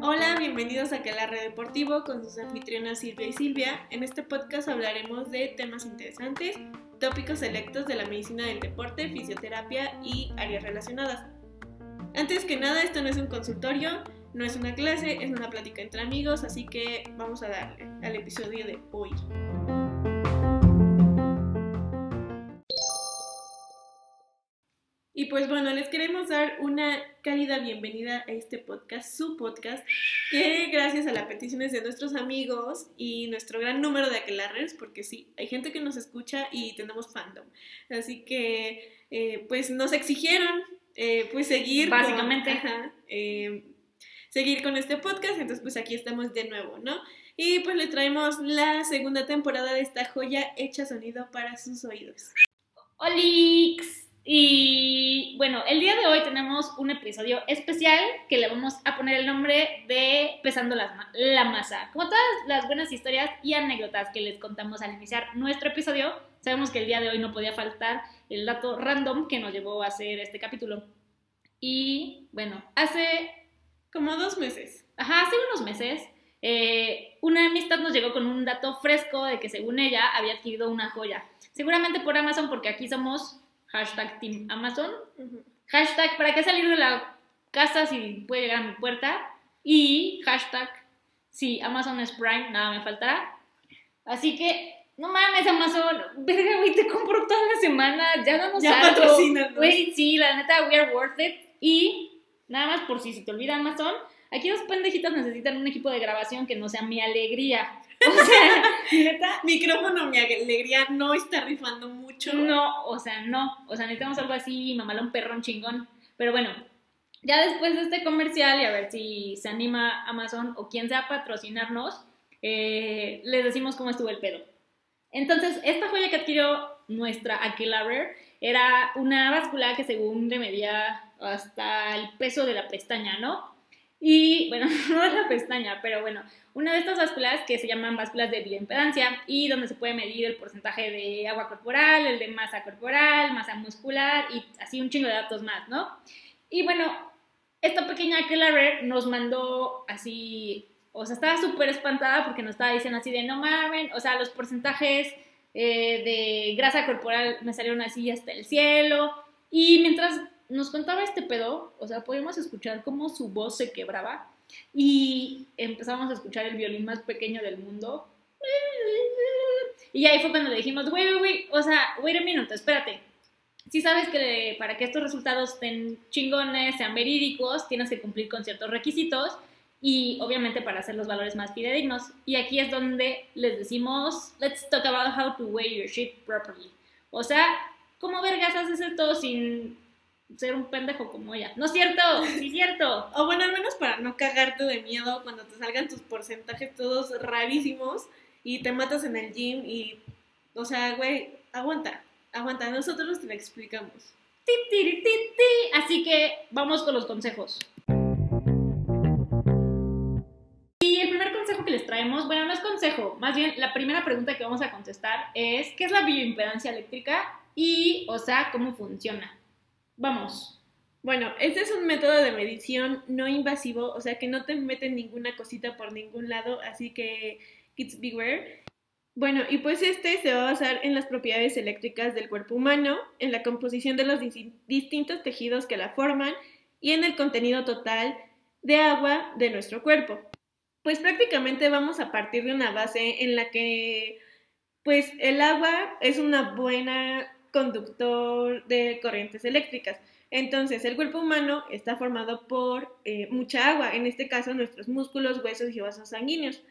Hola, bienvenidos a Aquelarre Deportivo con sus anfitrionas Silvia y Silvia. En este podcast hablaremos de temas interesantes, tópicos selectos de la medicina del deporte, fisioterapia y áreas relacionadas. Antes que nada, esto no es un consultorio, no es una clase, es una plática entre amigos, así que vamos a darle al episodio de hoy. Pues bueno, les queremos dar una cálida bienvenida a este podcast, su podcast, que gracias a las peticiones de nuestros amigos y nuestro gran número de aquelarres, porque sí, hay gente que nos escucha y tenemos fandom. Así que, eh, pues nos exigieron, eh, pues seguir. Básicamente. Con, ajá, eh, seguir con este podcast, entonces pues aquí estamos de nuevo, ¿no? Y pues le traemos la segunda temporada de esta joya hecha sonido para sus oídos. ¡Olix! Y bueno, el día de hoy tenemos un episodio especial que le vamos a poner el nombre de Pesando ma- la masa. Como todas las buenas historias y anécdotas que les contamos al iniciar nuestro episodio, sabemos que el día de hoy no podía faltar el dato random que nos llevó a hacer este capítulo. Y bueno, hace Como dos meses. Ajá, hace unos meses, eh, una amistad nos llegó con un dato fresco de que según ella había adquirido una joya. Seguramente por Amazon, porque aquí somos hashtag Team Amazon. Hashtag, ¿para qué salir de la casa si puede llegar a mi puerta? Y hashtag, si Amazon es Prime, nada me faltará. Así que, no mames, Amazon, verga, güey, te compro toda la semana, ya damos Ya algo. patrocínanos. Güey, sí, la neta, we are worth it. Y nada más por si se te olvida Amazon, aquí dos pendejitas necesitan un equipo de grabación que no sea mi alegría. O sea, neta, Micrófono, mi alegría no está rifando mucho. no, o sea, no. O sea, necesitamos algo así, mamalón perrón chingón. Pero bueno, ya después de este comercial y a ver si se anima Amazon o quien sea a patrocinarnos, eh, les decimos cómo estuvo el pedo. Entonces, esta joya que adquirió nuestra Aquelarre era una báscula que según le medía hasta el peso de la pestaña, ¿no? Y bueno, no de la pestaña, pero bueno, una de estas básculas que se llaman básculas de bioimpedancia y donde se puede medir el porcentaje de agua corporal, el de masa corporal, masa muscular y así un chingo de datos más, ¿no? Y bueno, esta pequeña Aquelarre nos mandó así, o sea, estaba súper espantada porque nos estaba diciendo así de no mamen, o sea, los porcentajes eh, de grasa corporal me salieron así hasta el cielo. Y mientras nos contaba este pedo, o sea, podíamos escuchar cómo su voz se quebraba y empezamos a escuchar el violín más pequeño del mundo. Y ahí fue cuando le dijimos, güey, güey, o sea, wait a minute, espérate. Si sabes que para que estos resultados estén chingones, sean verídicos, tienes que cumplir con ciertos requisitos y obviamente para hacer los valores más fidedignos. Y aquí es donde les decimos, let's talk about how to weigh your shit properly. O sea, ¿cómo vergas haces esto sin ser un pendejo como ella? No es cierto, sí es cierto. O bueno, al menos para no cagarte de miedo cuando te salgan tus porcentajes todos rarísimos y te matas en el gym y, o sea, güey, aguanta, aguanta, nosotros te lo explicamos. Así que vamos con los consejos. Y el primer consejo que les traemos, bueno, no es consejo, más bien la primera pregunta que vamos a contestar es, ¿qué es la bioimpedancia eléctrica? Y, o sea, ¿cómo funciona? Vamos. Bueno, este es un método de medición no invasivo, o sea que no te meten ninguna cosita por ningún lado, así que kids beware. Bueno, y pues este se va a basar en las propiedades eléctricas del cuerpo humano, en la composición de los dis- distintos tejidos que la forman y en el contenido total de agua de nuestro cuerpo. Pues prácticamente vamos a partir de una base en la que pues el agua es una buena conductor de corrientes eléctricas. Entonces, el cuerpo humano está formado por eh, mucha agua, en este caso nuestros músculos, huesos y vasos sanguíneos.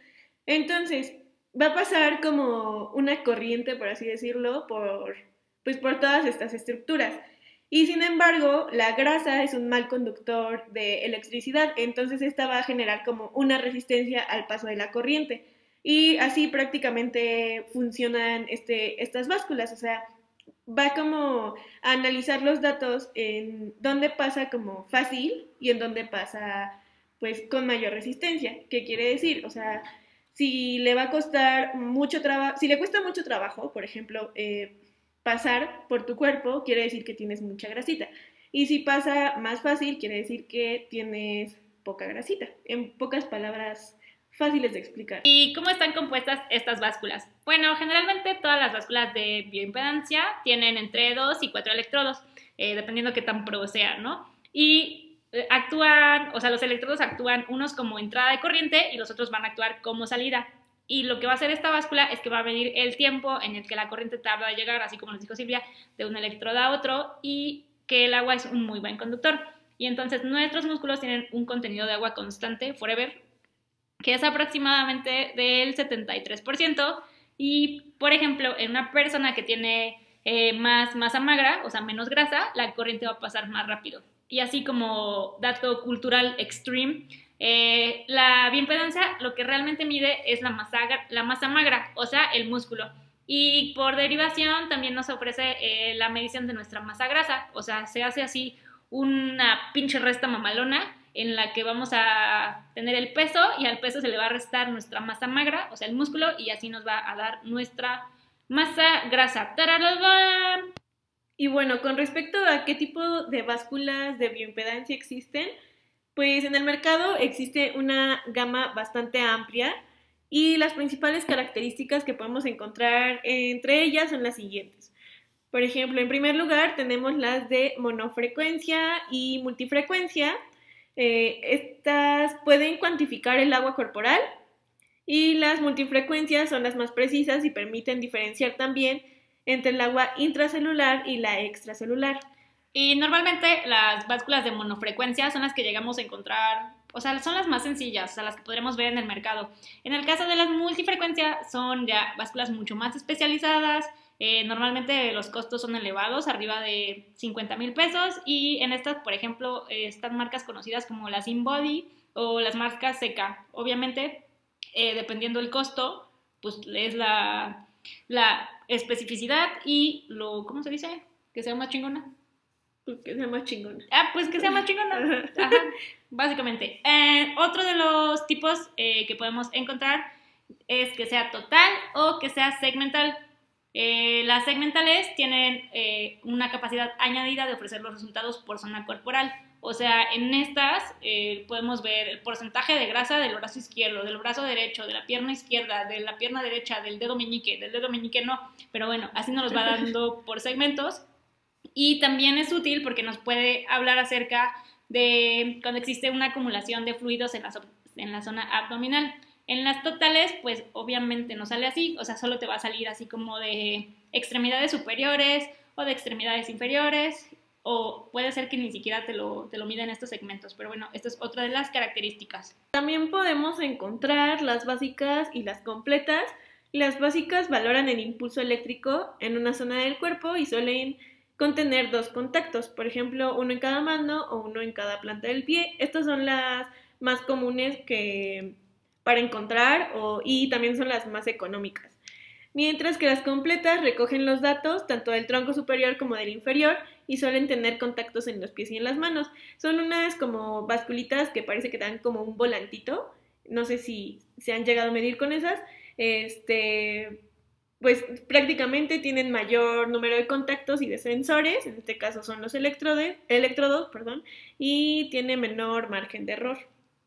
Entonces, va a pasar como una corriente, por así decirlo, por, pues, por todas estas estructuras. Y sin embargo, la grasa es un mal conductor de electricidad, entonces esta va a generar como una resistencia al paso de la corriente. Y así prácticamente funcionan este, estas básculas, o sea, va como a analizar los datos en dónde pasa como fácil y en dónde pasa pues con mayor resistencia. ¿Qué quiere decir? O sea, si le va a costar mucho trabajo, si le cuesta mucho trabajo, por ejemplo, eh, pasar por tu cuerpo, quiere decir que tienes mucha grasita. Y si pasa más fácil, quiere decir que tienes poca grasita. En pocas palabras fáciles de explicar. ¿Y cómo están compuestas estas básculas? Bueno, generalmente todas las básculas de bioimpedancia tienen entre 2 y 4 electrodos, eh, dependiendo qué tan pro sea, ¿no? Y eh, actúan, o sea, los electrodos actúan unos como entrada de corriente y los otros van a actuar como salida. Y lo que va a hacer esta báscula es que va a medir el tiempo en el que la corriente tarda en llegar, así como nos dijo Silvia, de un electrodo a otro y que el agua es un muy buen conductor. Y entonces nuestros músculos tienen un contenido de agua constante, forever, que es aproximadamente del 73%. Y, por ejemplo, en una persona que tiene eh, más masa magra, o sea, menos grasa, la corriente va a pasar más rápido. Y así como dato cultural extreme, eh, la bioimpedancia lo que realmente mide es la masa, la masa magra, o sea, el músculo. Y por derivación también nos ofrece eh, la medición de nuestra masa grasa, o sea, se hace así una pinche resta mamalona en la que vamos a tener el peso y al peso se le va a restar nuestra masa magra, o sea, el músculo, y así nos va a dar nuestra masa grasa. Y bueno, con respecto a qué tipo de básculas de bioimpedancia existen, pues en el mercado existe una gama bastante amplia y las principales características que podemos encontrar entre ellas son las siguientes. Por ejemplo, en primer lugar tenemos las de monofrecuencia y multifrecuencia, eh, estas pueden cuantificar el agua corporal y las multifrecuencias son las más precisas y permiten diferenciar también entre el agua intracelular y la extracelular. Y normalmente las básculas de monofrecuencia son las que llegamos a encontrar, o sea, son las más sencillas, o sea, las que podremos ver en el mercado. En el caso de las multifrecuencias son ya básculas mucho más especializadas, eh, normalmente los costos son elevados, arriba de 50 mil pesos, y en estas, por ejemplo, están marcas conocidas como las InBody o las marcas Seca. Obviamente, eh, dependiendo del costo, pues es la, la especificidad y lo, ¿cómo se dice? Que sea más chingona. Pues que sea más chingona. Ah, pues que sea más chingona. Ajá, básicamente. Eh, otro de los tipos que podemos encontrar es que sea total o que sea segmental. Eh, las segmentales tienen eh, una capacidad añadida de ofrecer los resultados por zona corporal. O sea, en estas eh, podemos ver el porcentaje de grasa del brazo izquierdo, del brazo derecho, de la pierna izquierda, de la pierna derecha, del dedo meñique, del dedo meñique no. Pero bueno, así nos los va dando por segmentos. Y también es útil porque nos puede hablar acerca de cuando existe una acumulación de fluidos en la, en la zona abdominal. En las totales, pues obviamente no sale así, o sea, solo te va a salir así como de extremidades superiores o de extremidades inferiores, o puede ser que ni siquiera te lo, te lo miden estos segmentos, pero bueno, esta es otra de las características. También podemos encontrar las básicas y las completas. Las básicas valoran el impulso eléctrico en una zona del cuerpo y suelen contener dos contactos, por ejemplo, uno en cada mano o uno en cada planta del pie. Estas son las más comunes que para encontrar y también son las más económicas. Mientras que las completas recogen los datos tanto del tronco superior como del inferior y suelen tener contactos en los pies y en las manos. Son unas como basculitas que parece que dan como un volantito. No sé si se han llegado a medir con esas. Este, pues prácticamente tienen mayor número de contactos y de sensores, en este caso son los electrodes, electrodos, perdón, y tiene menor margen de error.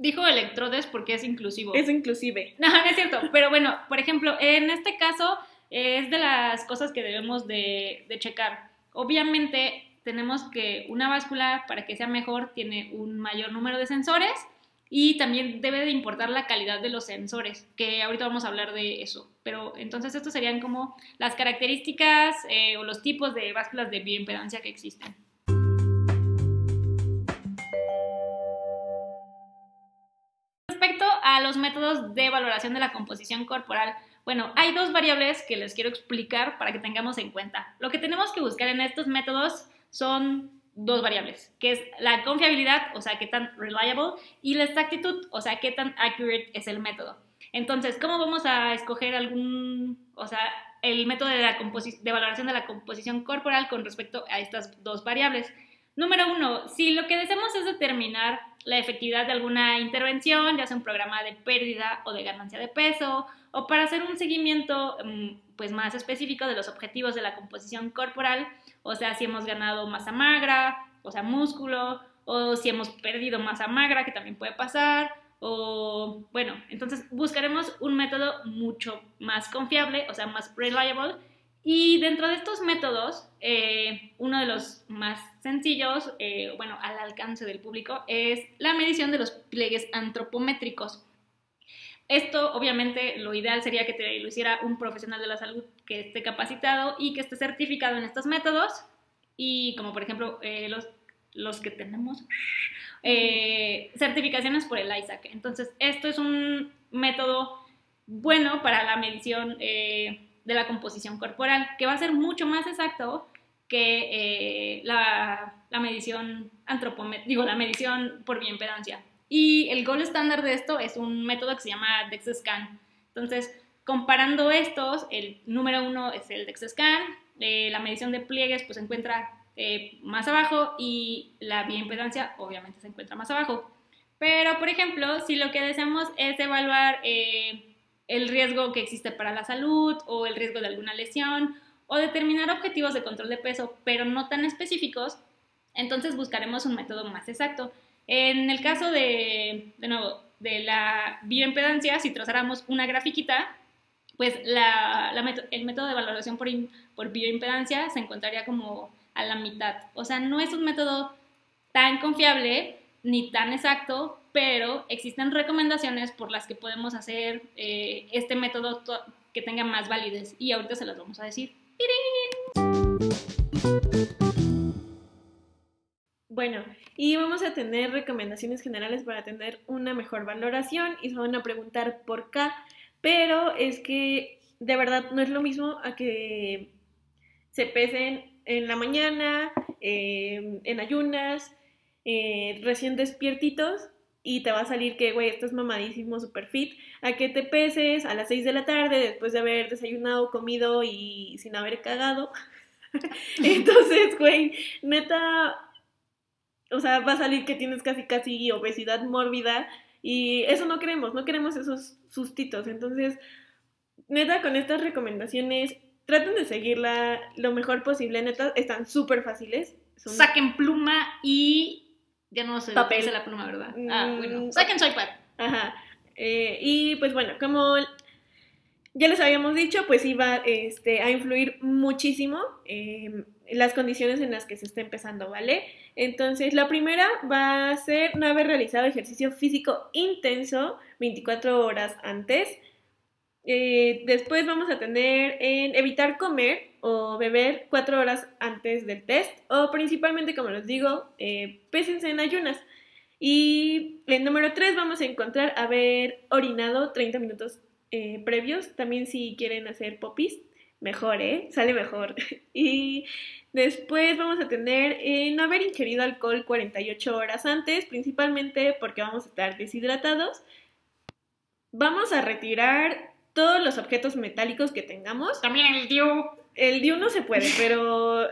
Dijo electrodes porque es inclusivo. Es inclusive. No, no es cierto. Pero bueno, por ejemplo, en este caso es de las cosas que debemos de, de checar. Obviamente tenemos que una báscula para que sea mejor tiene un mayor número de sensores y también debe de importar la calidad de los sensores, que ahorita vamos a hablar de eso. Pero entonces estos serían como las características eh, o los tipos de básculas de bioimpedancia que existen. A los métodos de valoración de la composición corporal, bueno, hay dos variables que les quiero explicar para que tengamos en cuenta. Lo que tenemos que buscar en estos métodos son dos variables, que es la confiabilidad, o sea, qué tan reliable, y la exactitud, o sea, qué tan accurate es el método. Entonces, ¿cómo vamos a escoger algún, o sea, el método de, la de valoración de la composición corporal con respecto a estas dos variables? Número uno, si lo que deseamos es determinar la efectividad de alguna intervención, ya sea un programa de pérdida o de ganancia de peso, o para hacer un seguimiento mm, pues más específico de los objetivos de la composición corporal, o sea, si hemos ganado masa magra o sea, músculo, o si hemos perdido masa magra, que también puede pasar, o bueno, entonces buscaremos un método mucho más confiable, o sea, más reliable. Y dentro de estos métodos, eh, uno de los más sencillos, eh, bueno, al alcance del público, es la medición de los pliegues antropométricos. Esto, obviamente, lo ideal sería que te lo hiciera un profesional de la salud que esté capacitado y que esté certificado en estos métodos. Y como por ejemplo eh, los, los que tenemos eh, certificaciones por el ISAC. Entonces, esto es un método bueno para la medición eh, de la composición corporal, que va a ser mucho más exacto que la, la, medición antropométrica, digo, la medición por bioimpedancia. Y el gol estándar de esto es un método que se llama DEXA-SCAN. Entonces, comparando estos, el número uno es el DEXA-SCAN, eh, la medición de pliegues pues se encuentra eh, más abajo y la bioimpedancia obviamente se encuentra más abajo. Pero, por ejemplo, si lo que deseamos es evaluar eh, el riesgo que existe para la salud o el riesgo de alguna lesión o determinar objetivos de control de peso, pero no tan específicos, entonces buscaremos un método más exacto. En el caso de, de nuevo, de la bioimpedancia, si trazáramos una grafiquita, pues la, el método de valoración por, por bioimpedancia se encontraría como a la mitad. O sea, no es un método tan confiable ni tan exacto, pero existen recomendaciones por las que podemos hacer eh, este método que tenga más validez y ahorita se las vamos a decir. Bueno, y vamos a tener recomendaciones generales para tener una mejor valoración y se van a preguntar por qué, pero es que de verdad no es lo mismo a que se pesen en la mañana, em, en ayunas, eh, recién despiertitos y te va a salir que, güey, estás mamadísimo, super fit, a que te peses a las 6 de la tarde después de haber desayunado, comido y sin haber cagado. Entonces, güey, neta, o sea, va a salir que tienes casi, casi obesidad mórbida y eso no queremos, no queremos esos sustitos. Entonces, neta, con estas recomendaciones, traten de seguirla lo mejor posible, neta, están súper fáciles. Saquen pluma y... Ya no sé papel. la pluma, ¿verdad? Ah, mm, bueno. Saquen su iPad. Ajá. Eh, y pues bueno, como ya les habíamos dicho, pues iba este, a influir muchísimo eh, las condiciones en las que se está empezando, ¿vale? Entonces, la primera va a ser no haber realizado ejercicio físico intenso 24 horas antes. Eh, después vamos a tener en evitar comer o beber 4 horas antes del test o principalmente, como les digo, eh, pésense en ayunas. Y en número 3 vamos a encontrar haber orinado 30 minutos eh, previos. También si quieren hacer popis, mejor, ¿eh? Sale mejor. y después vamos a tener eh, no haber ingerido alcohol 48 horas antes, principalmente porque vamos a estar deshidratados. Vamos a retirar todos los objetos metálicos que tengamos. También el DIU. El DIU no se puede, pero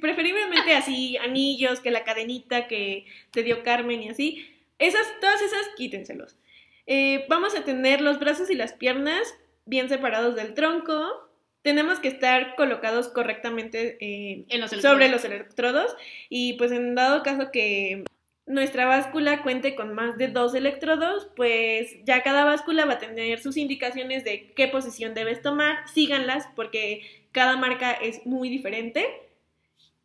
preferiblemente así, anillos, que la cadenita que te dio Carmen y así. Esas, todas esas, quítenselos. Eh, vamos a tener los brazos y las piernas bien separados del tronco, tenemos que estar colocados correctamente eh, sobre los electrodos y pues en dado caso que nuestra báscula cuente con más de dos electrodos, pues ya cada báscula va a tener sus indicaciones de qué posición debes tomar, síganlas porque cada marca es muy diferente.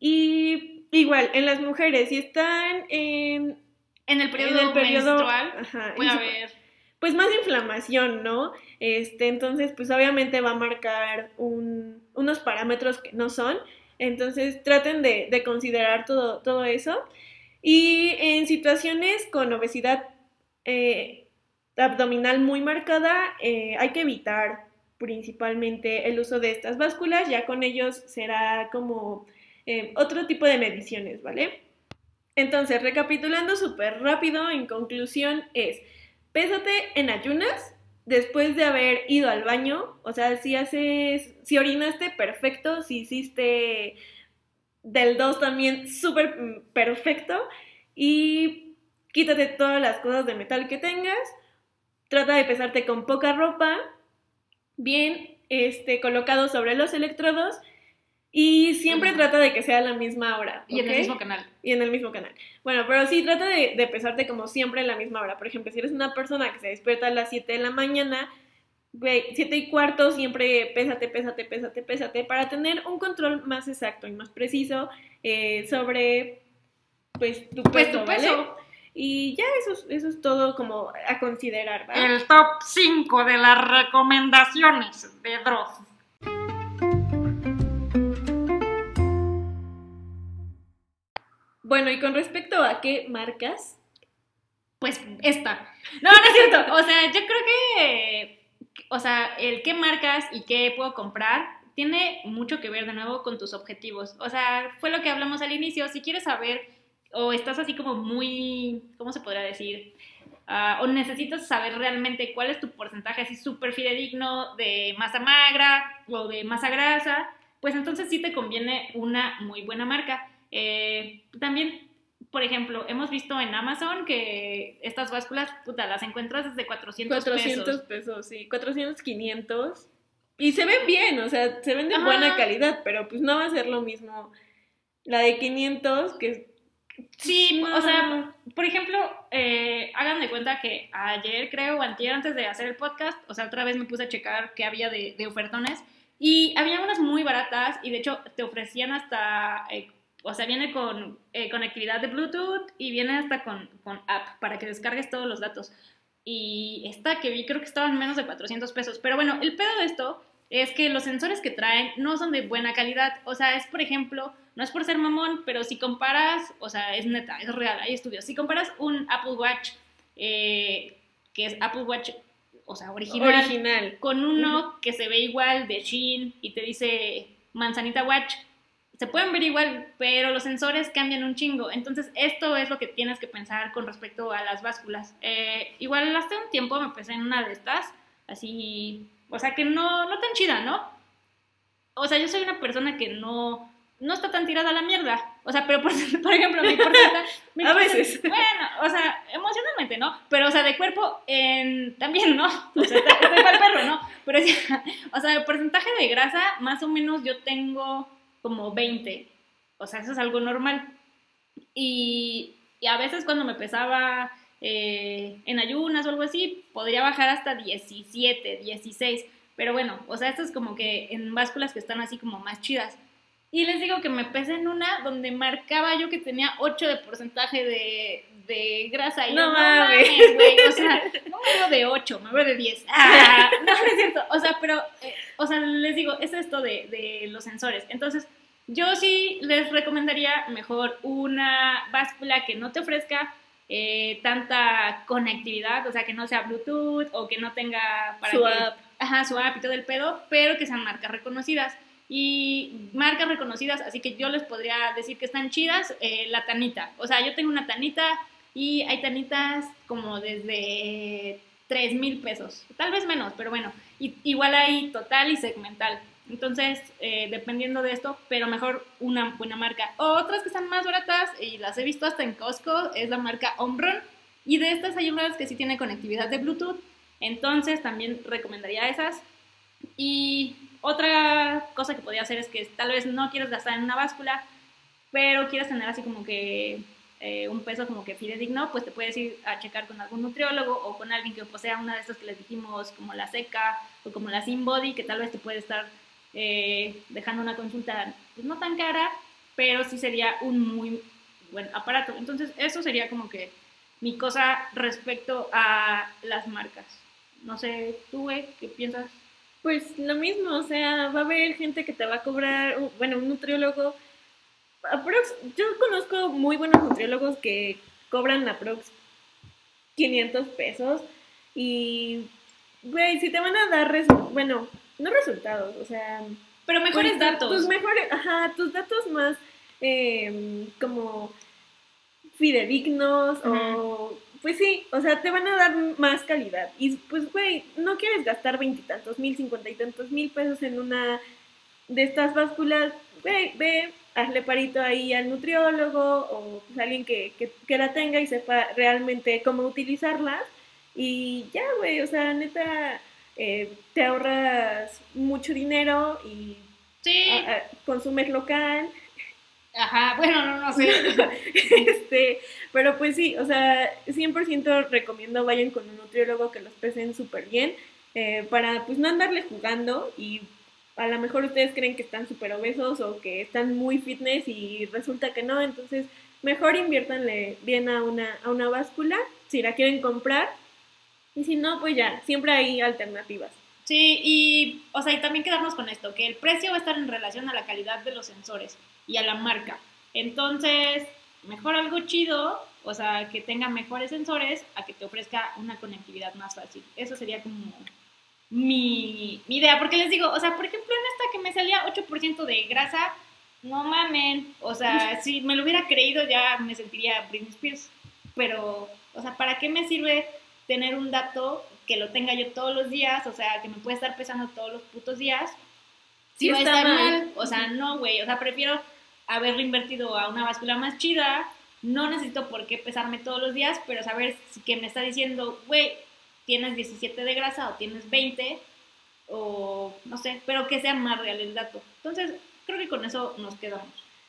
Y igual, en las mujeres, si están en, en el periodo, menstrual, puede haber pues más inflamación, ¿no? Este, entonces, pues obviamente va a marcar unos parámetros que no son. Entonces, traten de, considerar todo, todo, eso. Y en situaciones con obesidad eh, abdominal muy marcada, eh, hay que evitar principalmente el uso de estas básculas, ya con ellos será como eh, otro tipo de mediciones, ¿vale? Entonces, recapitulando súper rápido, en conclusión es, pésate en ayunas después de haber ido al baño, o sea, si haces, si orinaste, perfecto, si hiciste del 2 también, súper mm, perfecto, y quítate todas las cosas de metal que tengas, trata de pesarte con poca ropa, bien este, colocado sobre los electrodos, Y siempre trata de que sea a la misma hora. Y en el mismo canal. Y en el mismo canal. Bueno, pero sí, trata de, de pesarte como siempre a la misma hora. Por ejemplo, si eres una persona que se despierta a las 7 de la mañana, güey, 7 y cuarto, siempre pésate, pésate, pésate, pésate, para tener un control más exacto y más preciso eh, sobre, pues, tu peso, Pues tu ¿vale? peso. Y ya eso, es- eso es todo como a considerar, ¿va? El top 5 de las recomendaciones de Dross. Bueno, y con respecto a qué marcas, Pues esta. No, no es cierto. O sea, yo creo que, o sea, el qué marcas y qué puedo comprar tiene mucho que ver de nuevo con tus objetivos. O sea, fue lo que hablamos al inicio. Si quieres saber o estás así como muy, ¿cómo se podría decir? Ah, o necesitas saber realmente cuál es tu porcentaje así súper fidedigno de masa magra o de masa grasa, pues entonces sí te conviene una muy buena marca. Eh, también por ejemplo, hemos visto en Amazon que estas básculas, puta, las encuentras desde 400, 400 pesos. pesos. sí, 400, 500. Y se ven bien, o sea, se ven de Ajá. buena calidad, pero pues no va a ser lo mismo la de 500 que... Sí, o sea, No. por ejemplo, eh, hagan de cuenta que ayer, creo, o antier, antes de hacer el podcast, o sea, otra vez me puse a checar qué había de, de ofertones y había unas muy baratas y de hecho te ofrecían hasta, eh, o sea, viene con eh, conectividad de Bluetooth y viene hasta con, con app para que descargues todos los datos. Y esta que vi creo que estaban menos de 400 pesos. Pero bueno, el pedo de esto es que los sensores que traen no son de buena calidad. O sea, es por ejemplo, no es por ser mamón, pero si comparas, o sea, es neta, es real, hay estudios. Si comparas un Apple Watch, eh, que es Apple Watch, o sea, original, Original. con uno que se ve igual de Shein y te dice Manzanita Watch, se pueden ver igual, pero los sensores cambian un chingo. Entonces, esto es lo que tienes que pensar con respecto a las básculas. Eh, igual hace un tiempo me pensé en una de estas, así, o sea, que no, no tan chida, ¿no? O sea, yo soy una persona que no, no está tan tirada a la mierda. O sea, pero por, por ejemplo, mi porcentaje... mi A veces. Bueno, o sea, emocionalmente, ¿no? Pero, o sea, de cuerpo en, también, ¿no? O sea, estoy estoy para el perro, ¿no? Pero, o sea, el porcentaje de grasa, más o menos yo tengo como 20. O sea, eso es algo normal. Y, y a veces cuando me pesaba eh, en ayunas o algo así, podría bajar hasta 17, 16. Pero bueno, o sea, esto es como que en básculas que están así como más chidas. Y les digo que me pesé en una donde marcaba yo que tenía 8 de porcentaje de, de grasa. Y No yo, mames. güey. O sea, no me veo de 8, me veo de 10. Ah, no, no es cierto. O sea, pero, eh, o sea, les digo, es esto de, de los sensores. Entonces, yo sí les recomendaría mejor una báscula que no te ofrezca eh, tanta conectividad, o sea, que no sea Bluetooth o que no tenga para Su que- app. Ajá, su app y todo el pedo, pero que sean marcas reconocidas. Y marcas reconocidas, así que yo les podría decir que están chidas, eh, la tanita. O sea, yo tengo una tanita y hay tanitas como desde 3 mil pesos, tal vez menos, pero bueno, y- igual hay total y segmental. Entonces, eh, dependiendo de esto, pero mejor una buena marca. Otras que están más baratas, y las he visto hasta en Costco, es la marca Omron. Y de estas hay unas que sí tienen conectividad de Bluetooth. Entonces, también recomendaría esas. Y otra cosa que podría hacer es que tal vez no quieres gastar en una báscula, pero quieres tener así como que eh, un peso como que fidedigno, pues te puedes ir a checar con algún nutriólogo o con alguien que posea una de estas que les dijimos, como la seca o como la Sin Body, que tal vez te puede estar eh, dejando una consulta pues, no tan cara, pero sí sería un muy buen aparato. Entonces, eso sería como que mi cosa respecto a las marcas. No sé, tú, ¿qué piensas? Pues lo mismo, o sea, va a haber gente que te va a cobrar, bueno, un nutriólogo. aprox- yo conozco muy buenos nutriólogos que cobran aprox 500 pesos y, güey, si te van a dar, bueno, no resultados, o sea, Pero mejores pues, datos. Tus mejores, ajá, tus datos más eh, como fidedignos o pues sí, o sea, te van a dar más calidad. Y pues, güey, no quieres gastar veintitantos mil, cincuenta y tantos mil pesos en una de estas básculas, güey, ve, hazle parito ahí al nutriólogo o pues, alguien que, que, que la tenga y sepa realmente cómo utilizarlas. Y ya, güey, o sea, neta, eh, te ahorras mucho dinero y Sí. a- a- consumes local, Ajá, bueno, no, no sé. este, pero pues sí, o sea, 100% recomiendo vayan con un nutriólogo que los pesen súper bien eh, para pues no andarle jugando y a lo mejor ustedes creen que están súper obesos o que están muy fitness y resulta que no, entonces mejor inviértanle bien a una, a una báscula si la quieren comprar y si no, pues ya, siempre hay alternativas. Sí, y, o sea, y también quedarnos con esto, que el precio va a estar en relación a la calidad de los sensores y a la marca. Entonces, mejor algo chido, o sea, que tenga mejores sensores a que te ofrezca una conectividad más fácil. Eso sería como mi, mi idea, porque les digo, o sea, por ejemplo, en esta que me salía 8% de grasa, no mamen, o sea, si me lo hubiera creído ya me sentiría Britney Spears, pero, o sea, ¿para qué me sirve tener un dato que lo tenga yo todos los días, o sea, que me puede estar pesando todos los putos días? Sí va a está estar mal. mal, o sea, no, güey, o sea, prefiero haberlo invertido a una báscula más chida, no necesito por qué pesarme todos los días, pero saber si que me está diciendo, güey, tienes 17 de grasa o tienes 20, o no sé, pero que sea más real el dato. Entonces, creo que con eso nos quedamos.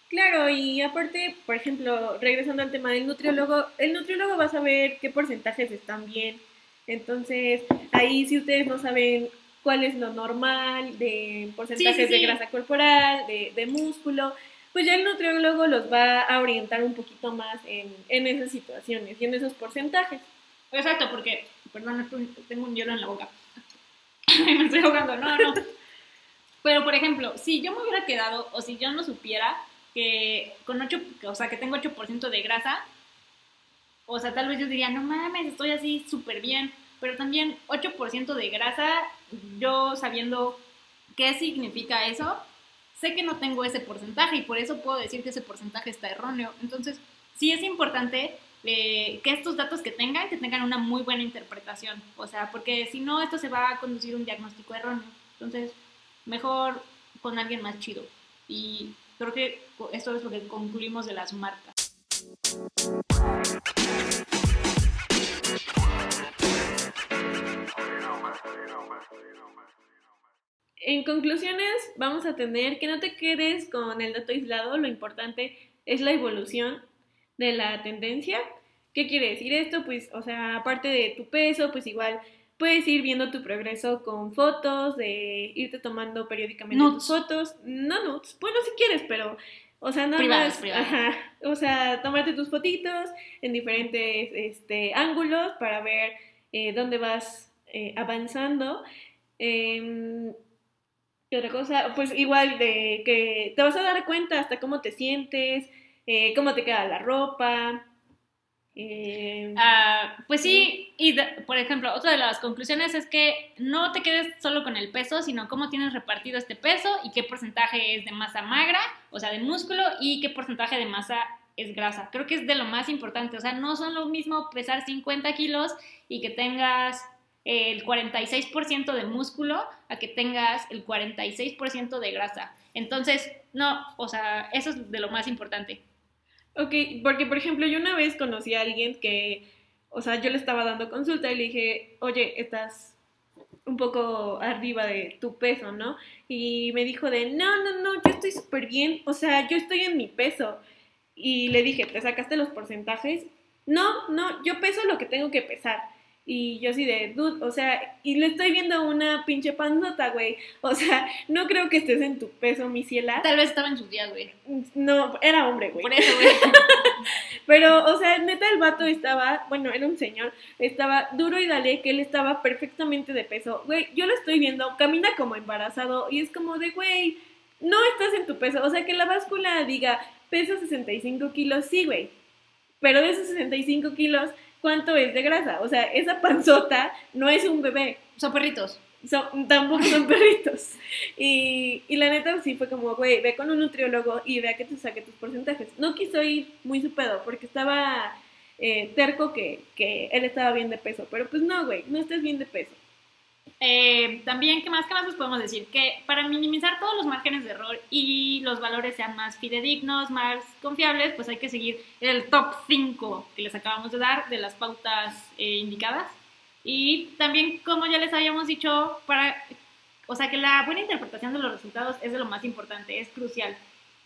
Claro, y aparte, por ejemplo, regresando al tema del nutriólogo, el nutriólogo va a saber qué porcentajes están bien. Entonces, ahí si ustedes no saben cuál es lo normal de porcentajes Sí, sí, de grasa corporal, de, de músculo, pues ya el nutriólogo los va a orientar un poquito más en, en esas situaciones y en esos porcentajes. Exacto, porque, perdón, tengo un hielo en la boca. me estoy ahogando, no, no. Pero, por ejemplo, si yo me hubiera quedado, o si yo no supiera que con 8, o sea, que tengo 8% de grasa, o sea, tal vez yo diría, no mames, estoy así súper bien. Pero también 8% de grasa, yo sabiendo qué significa eso, sé que no tengo ese porcentaje y por eso puedo decir que ese porcentaje está erróneo. Entonces, sí es importante eh, que estos datos que tengan, que tengan una muy buena interpretación. O sea, porque si no, esto se va a conducir a un diagnóstico erróneo. Entonces, mejor con alguien más chido. Y creo que esto es lo que concluimos de las marcas. En conclusiones, vamos a tener que no te quedes con el dato aislado, lo importante es la evolución de la tendencia. ¿Qué quiere decir esto? Pues, o sea, aparte de tu peso, pues igual puedes ir viendo tu progreso con fotos, de irte tomando periódicamente Nudes. tus fotos. No nudes, bueno, si quieres, pero, o sea, nada Privadas, más, privadas. ajá, o sea, tomarte tus fotitos en diferentes este, ángulos para ver eh, dónde vas eh, avanzando. ¿Qué otra cosa? Pues igual de que te vas a dar cuenta hasta cómo te sientes, eh, cómo te queda la ropa. Eh, Ah, pues sí, y de- por ejemplo, otra de las conclusiones es que no te quedes solo con el peso, sino cómo tienes repartido este peso y qué porcentaje es de masa magra, o sea, de músculo, y qué porcentaje de masa es grasa. Creo que es de lo más importante, o sea, no son lo mismo pesar 50 kilos y que tengas el 46% de músculo a que tengas el 46% de grasa. Entonces, no, o sea, eso es de lo más importante. Ok, porque por ejemplo yo una vez conocí a alguien que, o sea, yo le estaba dando consulta y le dije, oye, estás un poco arriba de tu peso, ¿no? Y me dijo de, no, no, no, yo estoy súper bien, o sea, yo estoy en mi peso. Y le dije, ¿te sacaste los porcentajes? No, no, yo peso lo que tengo que pesar. Y yo así de, dude, o sea, y le estoy viendo una pinche panzota, güey. O sea, no creo que estés en tu peso, mi ciela. Tal vez estaba en sus días, güey. No, era hombre, güey. Por eso, güey. Pero, o sea, neta, el vato estaba, bueno, era un señor, estaba duro y dale que él estaba perfectamente de peso. Güey, yo lo estoy viendo, camina como embarazado y es como de, güey, no estás en tu peso. O sea, que la báscula diga, pesa 65 kilos, sí, güey. Pero de esos 65 kilos, ¿cuánto es de grasa? O sea, esa panzota no es un bebé. Son perritos. Son, tampoco son perritos. Y, y la neta sí fue como, güey, ve con un nutriólogo y vea que te saque tus porcentajes. No quiso ir muy su pedo porque estaba eh, terco que, que él estaba bien de peso. Pero pues no, güey, no estés bien de peso. Eh, también, ¿qué más, ¿qué más les podemos decir? Que para minimizar todos los márgenes de error y los valores sean más fidedignos, más confiables, pues hay que seguir el top 5 que les acabamos de dar de las pautas eh, indicadas. Y también, como ya les habíamos dicho, para o sea que la buena interpretación de los resultados es de lo más importante, es crucial.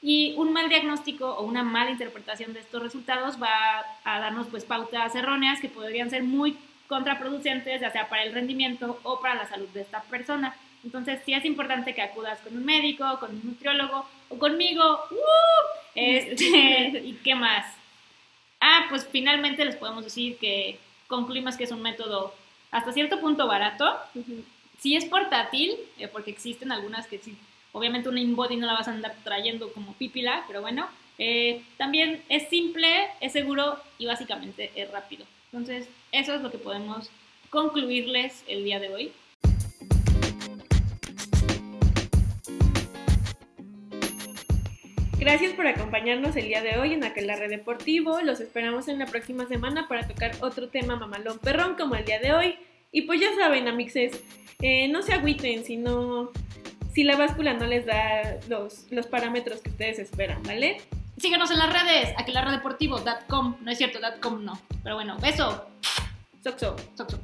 Y un mal diagnóstico o una mala interpretación de estos resultados va a darnos pues pautas erróneas que podrían ser muy contraproducentes, ya sea para el rendimiento o para la salud de esta persona. Entonces sí es importante que acudas con un médico, con un nutriólogo o conmigo. ¡Uh! Este, ¿Y qué más? Ah, pues finalmente les podemos decir que concluimos que es un método hasta cierto punto barato. Sí es portátil, eh, porque existen algunas que sí, obviamente una InBody no la vas a andar trayendo como pípila, pero bueno, eh, también es simple, es seguro y básicamente es rápido. Entonces, eso es lo que podemos concluirles el día de hoy. Gracias por acompañarnos el día de hoy en Aquelarre Deportivo. Los esperamos en la próxima semana para tocar otro tema mamalón perrón como el día de hoy. Y pues ya saben, amixes, eh, no se agüiten si no, si la báscula no les da los, los parámetros que ustedes esperan, ¿vale? Síguenos en las redes, aquelarredeportivo.com. No es cierto, .com no. Pero bueno, beso. Soxo. Soxo.